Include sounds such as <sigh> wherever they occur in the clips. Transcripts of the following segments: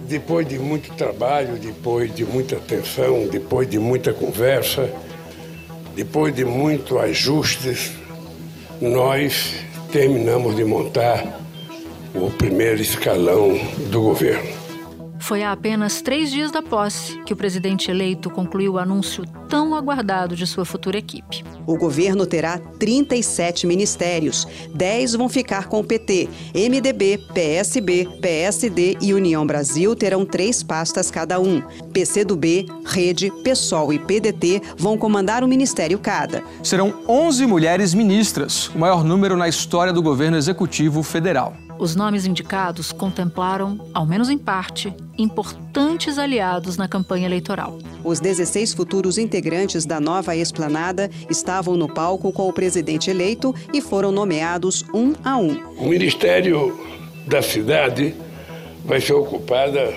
depois de muito trabalho, depois de muita atenção, depois de muita conversa, depois de muito ajustes, nós terminamos de montar o primeiro escalão do governo. Foi há apenas três dias da posse que o presidente eleito concluiu o anúncio tão aguardado de sua futura equipe. O governo terá 37 ministérios. 10 vão ficar com o PT. MDB, PSB, PSD e União Brasil terão três pastas cada um. PCdoB, Rede, PSOL e PDT vão comandar um ministério cada. Serão 11 mulheres ministras, o maior número na história do governo executivo federal. Os nomes indicados contemplaram, ao menos em parte, importantes aliados na campanha eleitoral. Os 16 futuros integrantes da nova esplanada estavam no palco com o presidente eleito e foram nomeados um a um. O Ministério da Cidade vai ser ocupada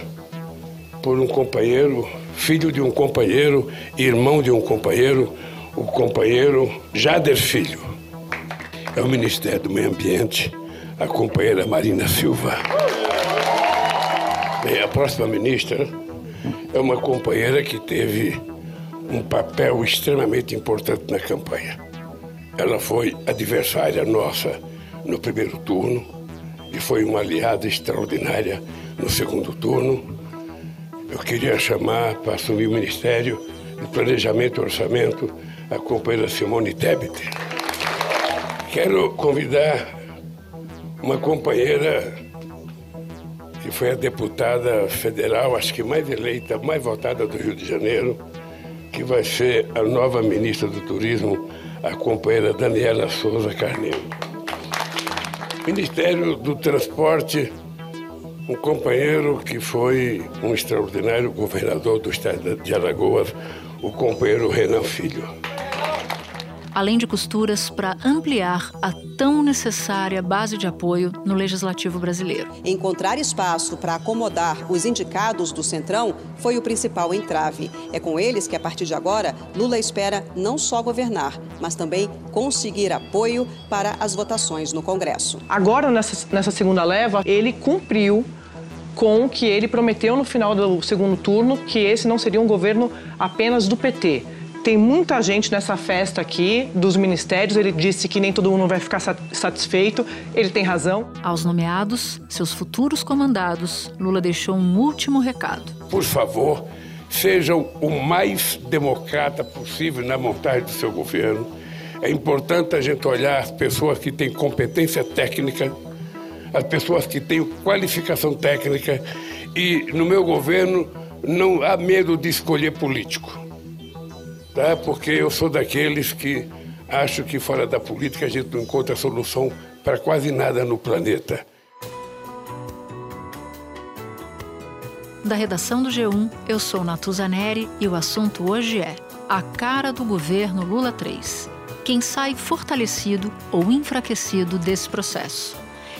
por um companheiro, filho de um companheiro, irmão de um companheiro, o companheiro Jader Filho. É o Ministério do Meio Ambiente a companheira Marina Silva. Bem, a próxima ministra é uma companheira que teve um papel extremamente importante na campanha. Ela foi adversária nossa no primeiro turno e foi uma aliada extraordinária no segundo turno. Eu queria chamar para assumir o Ministério de Planejamento e Orçamento a companheira Simone Tebet. Quero convidar uma companheira que foi a deputada federal, acho que mais eleita, mais votada do Rio de Janeiro, que vai ser a nova ministra do Turismo, a companheira Daniela Souza Carneiro. Ministério do Transporte, um companheiro que foi um extraordinário governador do estado de Alagoas, o companheiro Renan Filho além de costuras para ampliar a tão necessária base de apoio no legislativo brasileiro. Encontrar espaço para acomodar os indicados do Centrão foi o principal entrave. É com eles que, a partir de agora, Lula espera não só governar, mas também conseguir apoio para as votações no Congresso. Agora, nessa, nessa segunda leva, ele cumpriu com o que ele prometeu no final do segundo turno, que esse não seria um governo apenas do PT tem muita gente nessa festa aqui dos ministérios. Ele disse que nem todo mundo vai ficar satisfeito. Ele tem razão. Aos nomeados, seus futuros comandados, Lula deixou um último recado. Por favor, sejam o mais democrata possível na montagem do seu governo. É importante a gente olhar as pessoas que têm competência técnica, as pessoas que têm qualificação técnica e no meu governo não há medo de escolher político tá? porque eu sou daqueles que acho que fora da política a gente não encontra solução para quase nada no planeta. Da redação do G1, eu sou Natuza Neri e o assunto hoje é a cara do governo Lula 3. Quem sai fortalecido ou enfraquecido desse processo?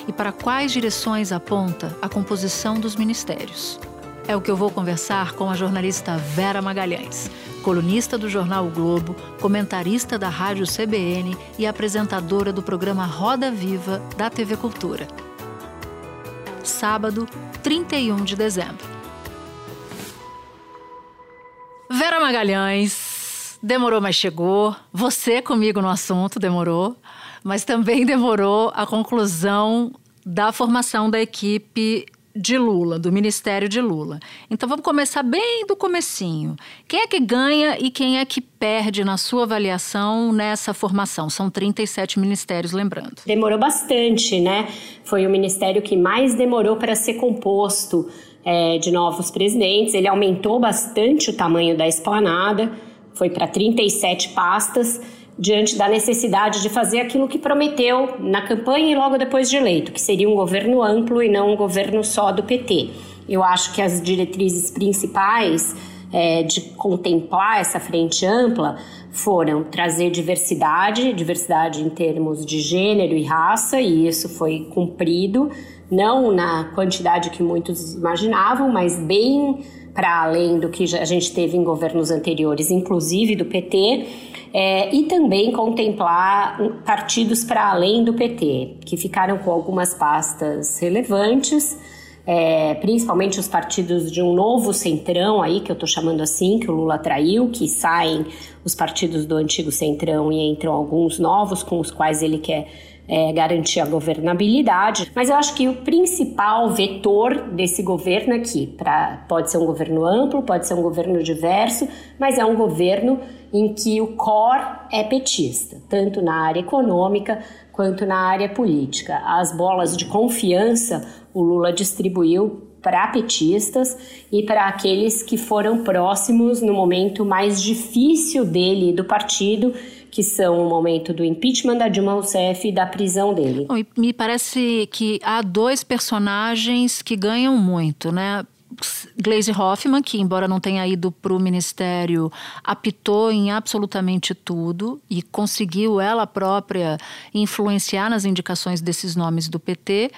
E para quais direções aponta a composição dos ministérios? É o que eu vou conversar com a jornalista Vera Magalhães colunista do jornal o Globo, comentarista da rádio CBN e apresentadora do programa Roda Viva da TV Cultura. Sábado, 31 de dezembro. Vera Magalhães, demorou, mas chegou. Você comigo no assunto, demorou. Mas também demorou a conclusão da formação da equipe de Lula, do Ministério de Lula. Então vamos começar bem do comecinho. Quem é que ganha e quem é que perde na sua avaliação nessa formação? São 37 ministérios, lembrando. Demorou bastante, né? Foi o ministério que mais demorou para ser composto é, de novos presidentes. Ele aumentou bastante o tamanho da esplanada, foi para 37 pastas diante da necessidade de fazer aquilo que prometeu na campanha e logo depois de eleito, que seria um governo amplo e não um governo só do PT. Eu acho que as diretrizes principais é, de contemplar essa frente ampla foram trazer diversidade, diversidade em termos de gênero e raça, e isso foi cumprido, não na quantidade que muitos imaginavam, mas bem para além do que a gente teve em governos anteriores, inclusive do PT é, e também contemplar partidos para além do PT, que ficaram com algumas pastas relevantes é, principalmente os partidos de um novo centrão aí, que eu estou chamando assim, que o Lula traiu, que saem os partidos do antigo centrão e entram alguns novos com os quais ele quer é, garantir a governabilidade. Mas eu acho que o principal vetor desse governo aqui, pra, pode ser um governo amplo, pode ser um governo diverso, mas é um governo em que o core é petista, tanto na área econômica quanto na área política. As bolas de confiança o Lula distribuiu para petistas e para aqueles que foram próximos no momento mais difícil dele e do partido, que são o momento do impeachment da Dilma Rousseff e da prisão dele. Me parece que há dois personagens que ganham muito, né? Glaze Hoffman, que embora não tenha ido para o ministério, apitou em absolutamente tudo e conseguiu ela própria influenciar nas indicações desses nomes do PT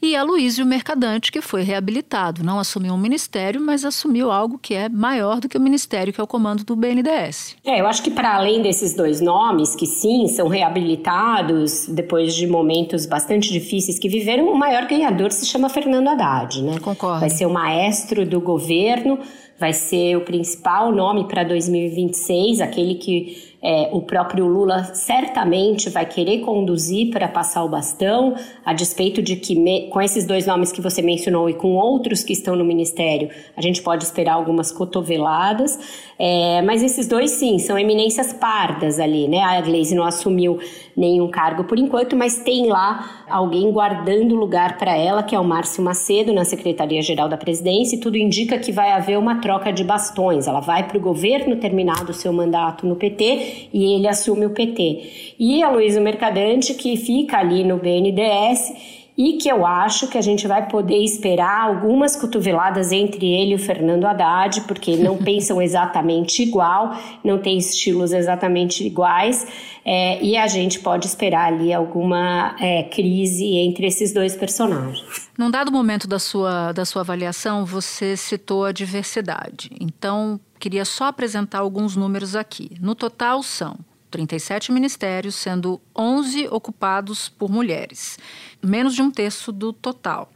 e Aloysio Mercadante, que foi reabilitado. Não assumiu um ministério, mas assumiu algo que é maior do que o ministério, que é o comando do BNDES. É, eu acho que para além desses dois nomes, que sim, são reabilitados depois de momentos bastante difíceis que viveram, o maior ganhador se chama Fernando Haddad, né? Concordo. Vai ser o maestro do governo, vai ser o principal nome para 2026, aquele que é, o próprio Lula certamente vai querer conduzir para passar o bastão, a despeito de que, me, com esses dois nomes que você mencionou e com outros que estão no ministério, a gente pode esperar algumas cotoveladas. É, mas esses dois, sim, são eminências pardas ali, né? A Gleisi não assumiu nenhum cargo por enquanto, mas tem lá alguém guardando lugar para ela, que é o Márcio Macedo, na Secretaria-Geral da Presidência, e tudo indica que vai haver uma troca de bastões. Ela vai para o governo terminado o seu mandato no PT e ele assume o PT. E a Luísa Mercadante, que fica ali no BNDES e que eu acho que a gente vai poder esperar algumas cotoveladas entre ele e o Fernando Haddad, porque não <laughs> pensam exatamente igual, não têm estilos exatamente iguais, é, e a gente pode esperar ali alguma é, crise entre esses dois personagens. Num dado momento da sua, da sua avaliação, você citou a diversidade. Então, queria só apresentar alguns números aqui. No total, são 37 ministérios, sendo 11 ocupados por mulheres, menos de um terço do total.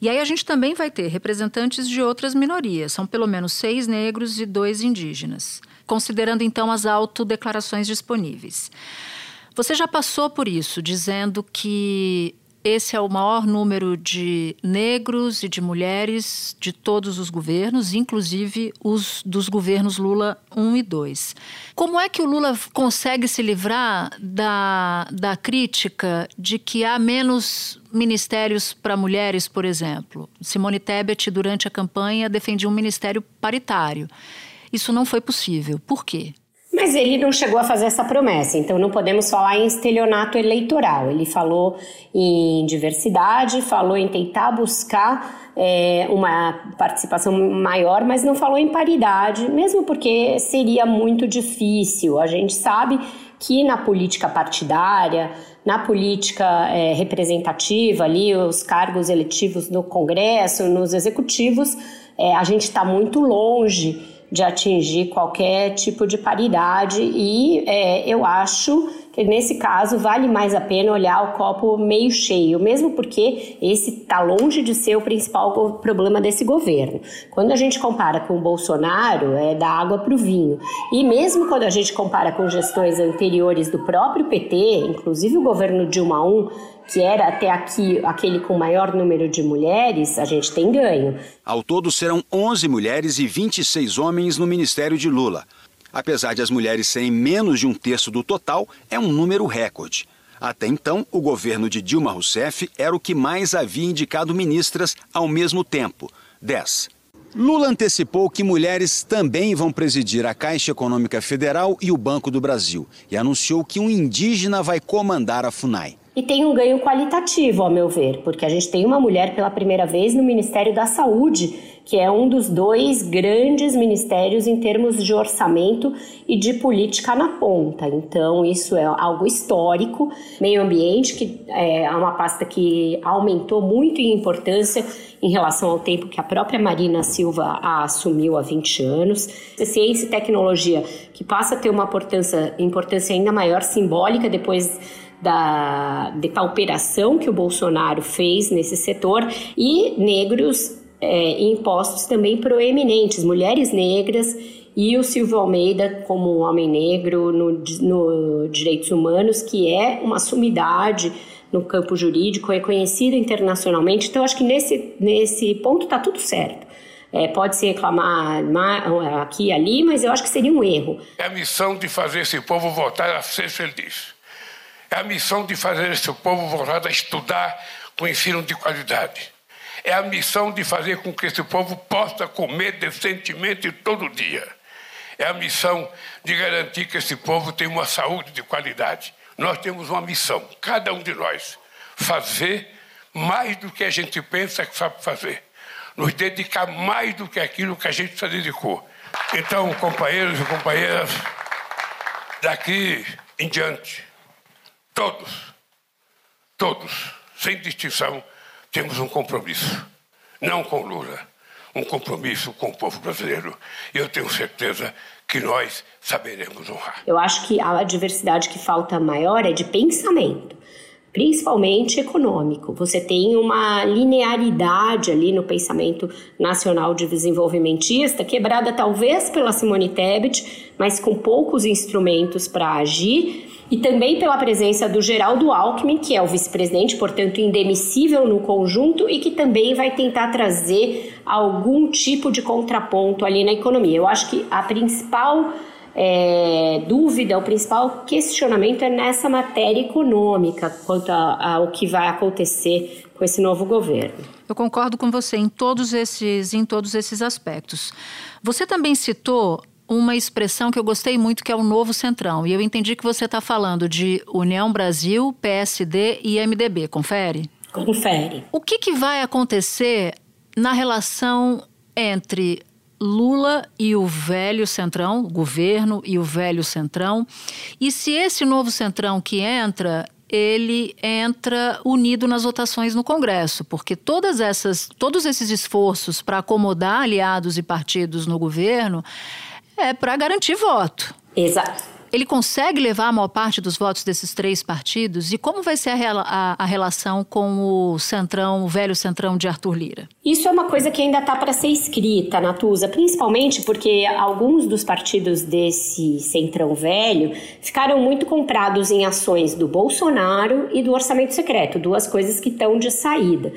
E aí a gente também vai ter representantes de outras minorias, são pelo menos seis negros e dois indígenas, considerando então as autodeclarações disponíveis. Você já passou por isso, dizendo que esse é o maior número de negros e de mulheres de todos os governos, inclusive os dos governos Lula 1 e 2. Como é que o Lula consegue se livrar da, da crítica de que há menos ministérios para mulheres, por exemplo? Simone Tebet, durante a campanha, defendia um ministério paritário. Isso não foi possível. Por quê? Mas ele não chegou a fazer essa promessa, então não podemos falar em estelionato eleitoral. Ele falou em diversidade, falou em tentar buscar é, uma participação maior, mas não falou em paridade, mesmo porque seria muito difícil. A gente sabe que na política partidária, na política é, representativa, ali, os cargos eletivos no Congresso, nos executivos, é, a gente está muito longe de atingir qualquer tipo de paridade e é, eu acho nesse caso vale mais a pena olhar o copo meio cheio, mesmo porque esse está longe de ser o principal problema desse governo. Quando a gente compara com o Bolsonaro, é da água para o vinho. E mesmo quando a gente compara com gestões anteriores do próprio PT, inclusive o governo Dilma I, que era até aqui aquele com maior número de mulheres, a gente tem ganho. Ao todo serão 11 mulheres e 26 homens no ministério de Lula. Apesar de as mulheres serem menos de um terço do total, é um número recorde. Até então, o governo de Dilma Rousseff era o que mais havia indicado ministras ao mesmo tempo 10. Lula antecipou que mulheres também vão presidir a Caixa Econômica Federal e o Banco do Brasil e anunciou que um indígena vai comandar a FUNAI. E tem um ganho qualitativo, ao meu ver, porque a gente tem uma mulher pela primeira vez no Ministério da Saúde, que é um dos dois grandes ministérios em termos de orçamento e de política na ponta. Então, isso é algo histórico. Meio ambiente, que é uma pasta que aumentou muito em importância em relação ao tempo que a própria Marina Silva assumiu há 20 anos. Ciência e tecnologia, que passa a ter uma importância, importância ainda maior, simbólica, depois da depauperação que o Bolsonaro fez nesse setor e negros é, impostos também proeminentes, mulheres negras e o Silvio Almeida como um homem negro no, no direitos humanos, que é uma sumidade no campo jurídico, reconhecido internacionalmente. Então, acho que nesse, nesse ponto está tudo certo. É, pode se reclamar aqui e ali, mas eu acho que seria um erro. É a missão de fazer esse povo voltar a ser feliz. É a missão de fazer esse povo voltar a estudar com ensino de qualidade. É a missão de fazer com que esse povo possa comer decentemente todo dia. É a missão de garantir que esse povo tenha uma saúde de qualidade. Nós temos uma missão, cada um de nós, fazer mais do que a gente pensa que sabe fazer nos dedicar mais do que aquilo que a gente se dedicou. Então, companheiros e companheiras, daqui em diante, todos, todos, sem distinção, temos um compromisso. Não com Lula, um compromisso com o povo brasileiro. E eu tenho certeza que nós saberemos honrar. Eu acho que a diversidade que falta maior é de pensamento principalmente econômico. Você tem uma linearidade ali no pensamento nacional de desenvolvimentista, quebrada talvez pela Simone Tebet, mas com poucos instrumentos para agir, e também pela presença do Geraldo Alckmin, que é o vice-presidente, portanto indemissível no conjunto e que também vai tentar trazer algum tipo de contraponto ali na economia. Eu acho que a principal é, dúvida, o principal questionamento é nessa matéria econômica quanto ao que vai acontecer com esse novo governo. Eu concordo com você em todos esses, em todos esses aspectos. Você também citou uma expressão que eu gostei muito, que é o novo centrão. E eu entendi que você está falando de União Brasil, PSD e MDB. Confere? Confere. O que, que vai acontecer na relação entre Lula e o velho Centrão, o governo e o velho Centrão. E se esse novo Centrão que entra, ele entra unido nas votações no Congresso, porque todas essas, todos esses esforços para acomodar aliados e partidos no governo é para garantir voto. Exato ele consegue levar a maior parte dos votos desses três partidos? E como vai ser a, a, a relação com o centrão, o velho centrão de Arthur Lira? Isso é uma coisa que ainda está para ser escrita, Natuza, principalmente porque alguns dos partidos desse centrão velho ficaram muito comprados em ações do Bolsonaro e do orçamento secreto, duas coisas que estão de saída.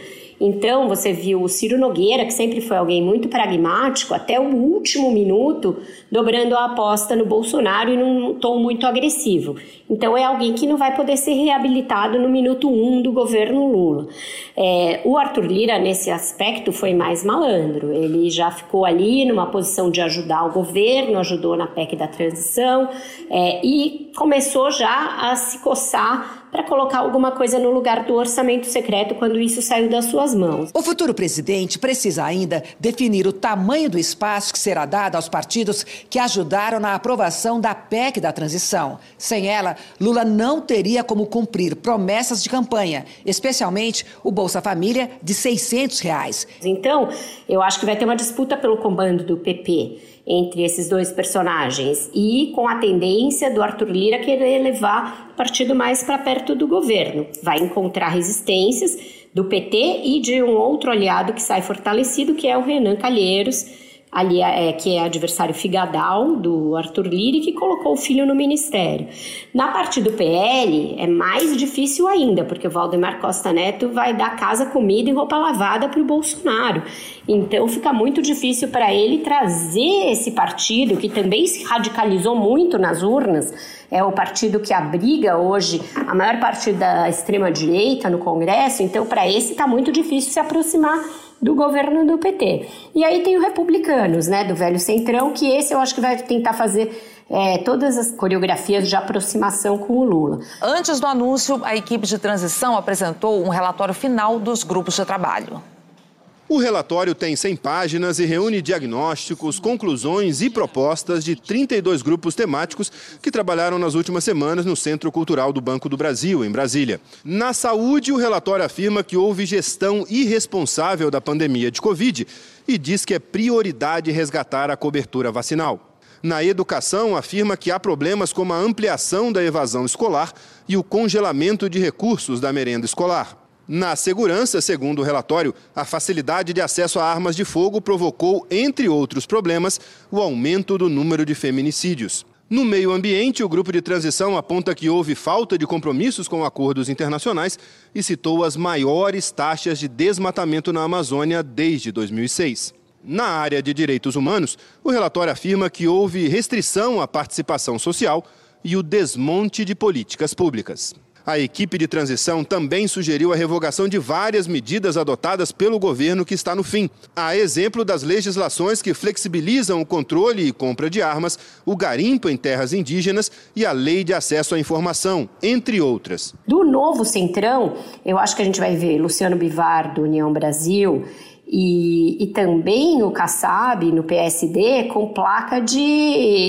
Então, você viu o Ciro Nogueira, que sempre foi alguém muito pragmático, até o último minuto, dobrando a aposta no Bolsonaro e num tom muito agressivo. Então, é alguém que não vai poder ser reabilitado no minuto um do governo Lula. É, o Arthur Lira, nesse aspecto, foi mais malandro. Ele já ficou ali numa posição de ajudar o governo, ajudou na PEC da transição é, e começou já a se coçar para colocar alguma coisa no lugar do orçamento secreto quando isso saiu das suas mãos. O futuro presidente precisa ainda definir o tamanho do espaço que será dado aos partidos que ajudaram na aprovação da PEC da transição. Sem ela, Lula não teria como cumprir promessas de campanha, especialmente o Bolsa Família de 600 reais. Então, eu acho que vai ter uma disputa pelo comando do PP entre esses dois personagens e com a tendência do Arthur Lira querer levar o partido mais para perto do governo. Vai encontrar resistências do PT e de um outro aliado que sai fortalecido, que é o Renan Calheiros ali é, que é adversário figadal do Arthur Lira, que colocou o filho no ministério. Na parte do PL é mais difícil ainda, porque o Valdemar Costa Neto vai dar casa, comida e roupa lavada para o Bolsonaro. Então fica muito difícil para ele trazer esse partido que também se radicalizou muito nas urnas. É o partido que abriga hoje a maior parte da extrema direita no Congresso. Então para esse está muito difícil se aproximar do governo do PT. E aí tem o Republicanos, né, do velho Centrão, que esse eu acho que vai tentar fazer é, todas as coreografias de aproximação com o Lula. Antes do anúncio, a equipe de transição apresentou um relatório final dos grupos de trabalho. O relatório tem 100 páginas e reúne diagnósticos, conclusões e propostas de 32 grupos temáticos que trabalharam nas últimas semanas no Centro Cultural do Banco do Brasil, em Brasília. Na saúde, o relatório afirma que houve gestão irresponsável da pandemia de Covid e diz que é prioridade resgatar a cobertura vacinal. Na educação, afirma que há problemas como a ampliação da evasão escolar e o congelamento de recursos da merenda escolar. Na segurança, segundo o relatório, a facilidade de acesso a armas de fogo provocou, entre outros problemas, o aumento do número de feminicídios. No meio ambiente, o grupo de transição aponta que houve falta de compromissos com acordos internacionais e citou as maiores taxas de desmatamento na Amazônia desde 2006. Na área de direitos humanos, o relatório afirma que houve restrição à participação social e o desmonte de políticas públicas. A equipe de transição também sugeriu a revogação de várias medidas adotadas pelo governo que está no fim. A exemplo das legislações que flexibilizam o controle e compra de armas, o garimpo em terras indígenas e a lei de acesso à informação, entre outras. Do novo Centrão, eu acho que a gente vai ver Luciano Bivar, do União Brasil, e, e, também o Kassab no PSD com placa de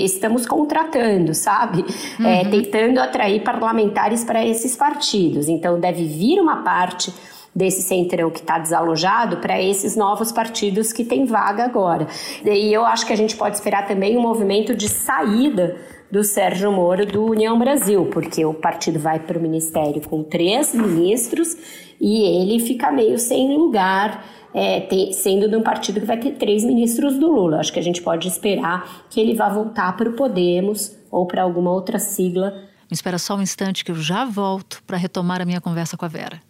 estamos contratando, sabe? É, uhum. É, tentando atrair parlamentares para esses partidos. Então deve vir uma parte desse centrão que está desalojado para esses novos partidos que têm vaga agora. E eu acho que a gente pode esperar também um movimento de saída do Sérgio Moro do União Brasil, porque o partido vai para o ministério com três ministros e ele fica meio sem lugar é, ter, sendo de um partido que vai ter três ministros do Lula. Acho que a gente pode esperar que ele vá voltar para o Podemos ou para alguma outra sigla. Me espera só um instante que eu já volto para retomar a minha conversa com a Vera.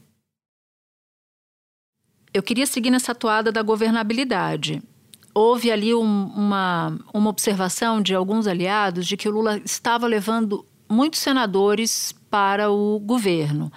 Eu queria seguir nessa toada da governabilidade. Houve ali um, uma, uma observação de alguns aliados de que o Lula estava levando muitos senadores para o governo.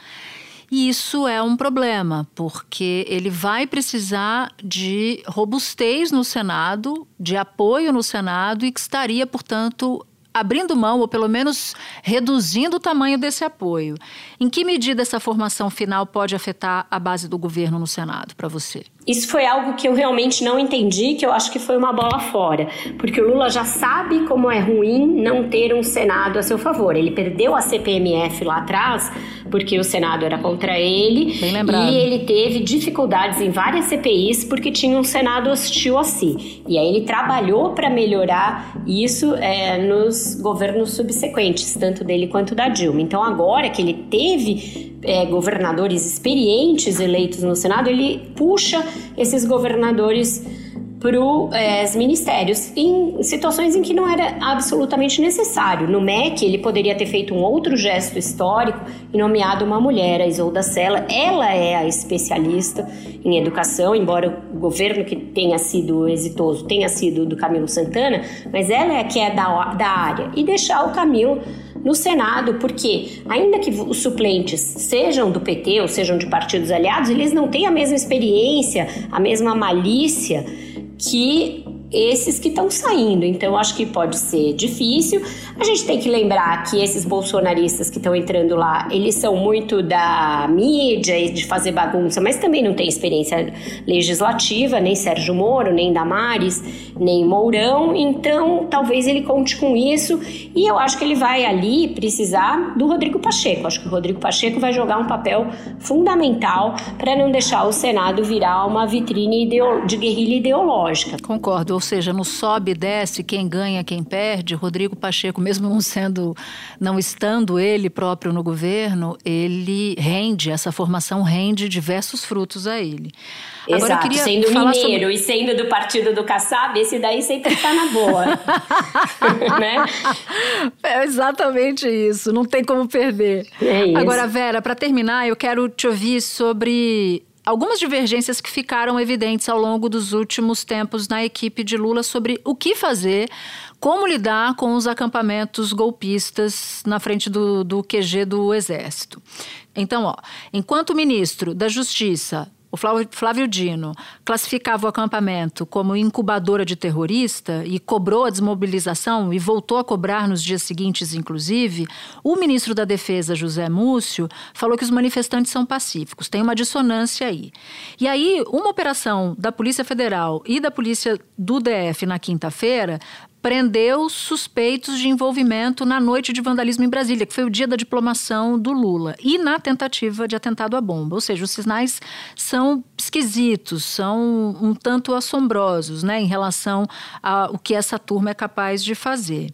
E isso é um problema, porque ele vai precisar de robustez no Senado, de apoio no Senado e que estaria, portanto, abrindo mão ou pelo menos reduzindo o tamanho desse apoio. Em que medida essa formação final pode afetar a base do governo no Senado para você? Isso foi algo que eu realmente não entendi, que eu acho que foi uma bola fora, porque o Lula já sabe como é ruim não ter um Senado a seu favor. Ele perdeu a CPMF lá atrás, porque o Senado era contra ele, Bem lembrado. e ele teve dificuldades em várias CPIs porque tinha um Senado hostil a si. E aí ele trabalhou para melhorar isso é, nos governos subsequentes, tanto dele quanto da Dilma. Então agora que ele teve é, governadores experientes eleitos no Senado, ele puxa esses governadores para os é, ministérios em situações em que não era absolutamente necessário. No MEC, ele poderia ter feito um outro gesto histórico e nomeado uma mulher, a Isolda Sela. Ela é a especialista em educação, embora o governo que tenha sido exitoso tenha sido do Camilo Santana, mas ela é que é da, da área. E deixar o Camilo no Senado, porque ainda que os suplentes sejam do PT ou sejam de partidos aliados, eles não têm a mesma experiência, a mesma malícia que esses que estão saindo. Então, acho que pode ser difícil. A gente tem que lembrar que esses bolsonaristas que estão entrando lá, eles são muito da mídia e de fazer bagunça, mas também não tem experiência legislativa, nem Sérgio Moro, nem Damares, nem Mourão. Então, talvez ele conte com isso. E eu acho que ele vai ali precisar do Rodrigo Pacheco. Acho que o Rodrigo Pacheco vai jogar um papel fundamental para não deixar o Senado virar uma vitrine de guerrilha ideológica. Concordo ou seja, no sobe e desce, quem ganha, quem perde, Rodrigo Pacheco, mesmo não sendo, não estando ele próprio no governo, ele rende, essa formação rende diversos frutos a ele. Exato, Agora, queria sendo mineiro sobre... e sendo do partido do Kassab, esse daí sempre está na boa. <laughs> né? É exatamente isso, não tem como perder. É. Agora, Vera, para terminar, eu quero te ouvir sobre algumas divergências que ficaram evidentes ao longo dos últimos tempos na equipe de Lula sobre o que fazer, como lidar com os acampamentos golpistas na frente do, do QG do Exército. Então, ó, enquanto ministro da Justiça o Flávio Dino classificava o acampamento como incubadora de terrorista e cobrou a desmobilização e voltou a cobrar nos dias seguintes, inclusive, o ministro da Defesa, José Múcio, falou que os manifestantes são pacíficos. Tem uma dissonância aí. E aí, uma operação da Polícia Federal e da Polícia do DF na quinta-feira prendeu suspeitos de envolvimento na noite de vandalismo em Brasília, que foi o dia da diplomação do Lula, e na tentativa de atentado à bomba. Ou seja, os sinais são esquisitos, são um tanto assombrosos né, em relação ao que essa turma é capaz de fazer.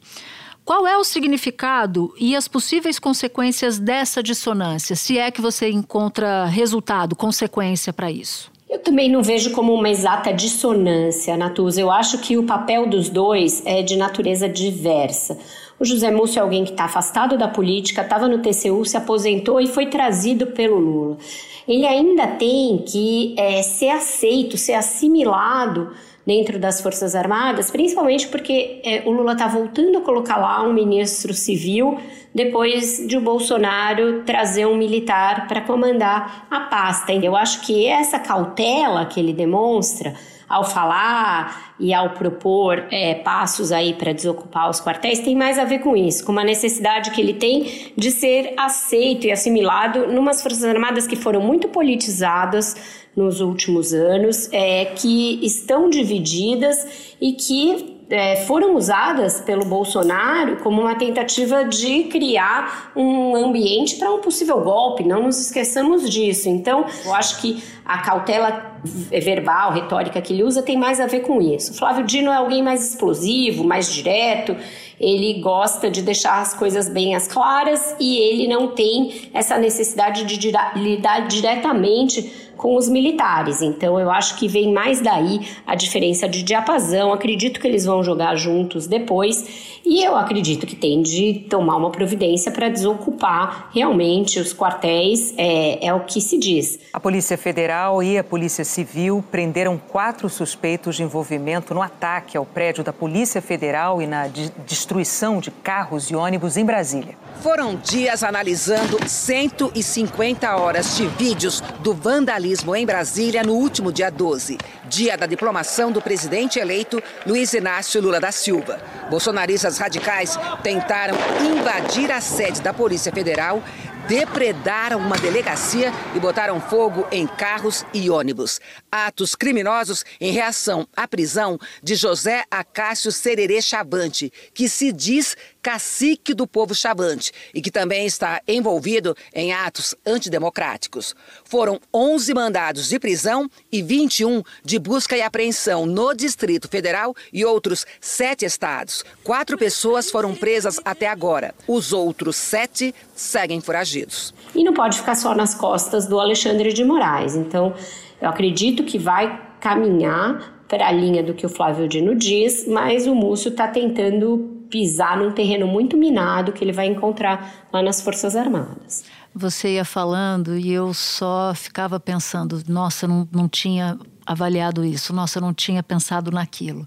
Qual é o significado e as possíveis consequências dessa dissonância, se é que você encontra resultado, consequência para isso? Eu também não vejo como uma exata dissonância, Natuza. Eu acho que o papel dos dois é de natureza diversa. O José Múcio é alguém que está afastado da política, estava no TCU, se aposentou e foi trazido pelo Lula. Ele ainda tem que é, ser aceito, ser assimilado dentro das Forças Armadas, principalmente porque é, o Lula está voltando a colocar lá um ministro civil depois de o Bolsonaro trazer um militar para comandar a pasta. Eu acho que essa cautela que ele demonstra ao falar e ao propor é, passos aí para desocupar os quartéis tem mais a ver com isso, com uma necessidade que ele tem de ser aceito e assimilado numas Forças Armadas que foram muito politizadas nos últimos anos, é, que estão divididas e que é, foram usadas pelo Bolsonaro como uma tentativa de criar um ambiente para um possível golpe. Não nos esqueçamos disso. Então, eu acho que a cautela verbal, retórica que ele usa tem mais a ver com isso. O Flávio Dino é alguém mais explosivo, mais direto, ele gosta de deixar as coisas bem as claras e ele não tem essa necessidade de lidar diretamente com os militares. Então eu acho que vem mais daí a diferença de diapasão. Acredito que eles vão jogar juntos depois e eu acredito que tem de tomar uma providência para desocupar realmente os quartéis, é, é o que se diz. A Polícia Federal e a Polícia Civil prenderam quatro suspeitos de envolvimento no ataque ao prédio da Polícia Federal e na destruição de carros e ônibus em Brasília. Foram dias analisando 150 horas de vídeos do vandalismo em Brasília no último dia 12, dia da diplomação do presidente eleito Luiz Inácio Lula da Silva. Bolsonaristas radicais tentaram invadir a sede da Polícia Federal depredaram uma delegacia e botaram fogo em carros e ônibus. Atos criminosos em reação à prisão de José Acácio Sererê Chavante, que se diz cacique do povo chavante e que também está envolvido em atos antidemocráticos. Foram 11 mandados de prisão e 21 de busca e apreensão no Distrito Federal e outros sete estados. Quatro pessoas foram presas até agora. Os outros sete seguem foragidos. E não pode ficar só nas costas do Alexandre de Moraes. Então, eu acredito que vai caminhar para a linha do que o Flávio Dino diz, mas o Múcio está tentando pisar num terreno muito minado que ele vai encontrar lá nas Forças Armadas. Você ia falando e eu só ficava pensando, nossa, não, não tinha avaliado isso, nossa, eu não tinha pensado naquilo.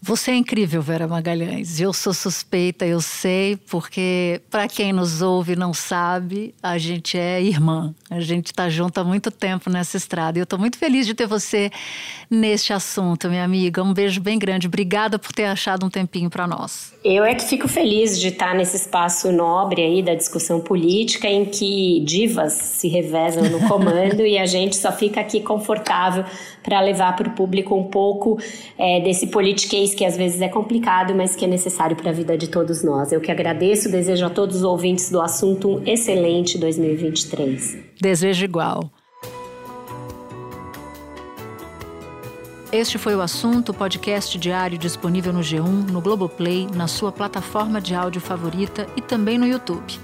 Você é incrível, Vera Magalhães. Eu sou suspeita, eu sei, porque para quem nos ouve e não sabe, a gente é irmã. A gente está junto há muito tempo nessa estrada. E eu estou muito feliz de ter você neste assunto, minha amiga. Um beijo bem grande. Obrigada por ter achado um tempinho para nós. Eu é que fico feliz de estar nesse espaço nobre aí da discussão política, em que divas se revezam no <laughs> comando e a gente só fica aqui confortável para levar para o público um pouco é, desse politiquês que às vezes é complicado, mas que é necessário para a vida de todos nós. Eu que agradeço, desejo a todos os ouvintes do assunto um excelente 2023. Desejo igual. Este foi o assunto, podcast diário disponível no G1, no Globoplay, na sua plataforma de áudio favorita e também no YouTube.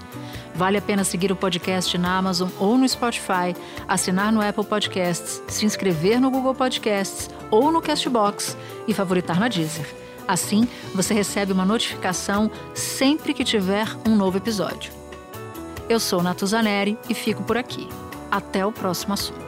Vale a pena seguir o podcast na Amazon ou no Spotify, assinar no Apple Podcasts, se inscrever no Google Podcasts ou no Castbox e favoritar na Deezer. Assim, você recebe uma notificação sempre que tiver um novo episódio. Eu sou Natuzaneri e fico por aqui. Até o próximo assunto.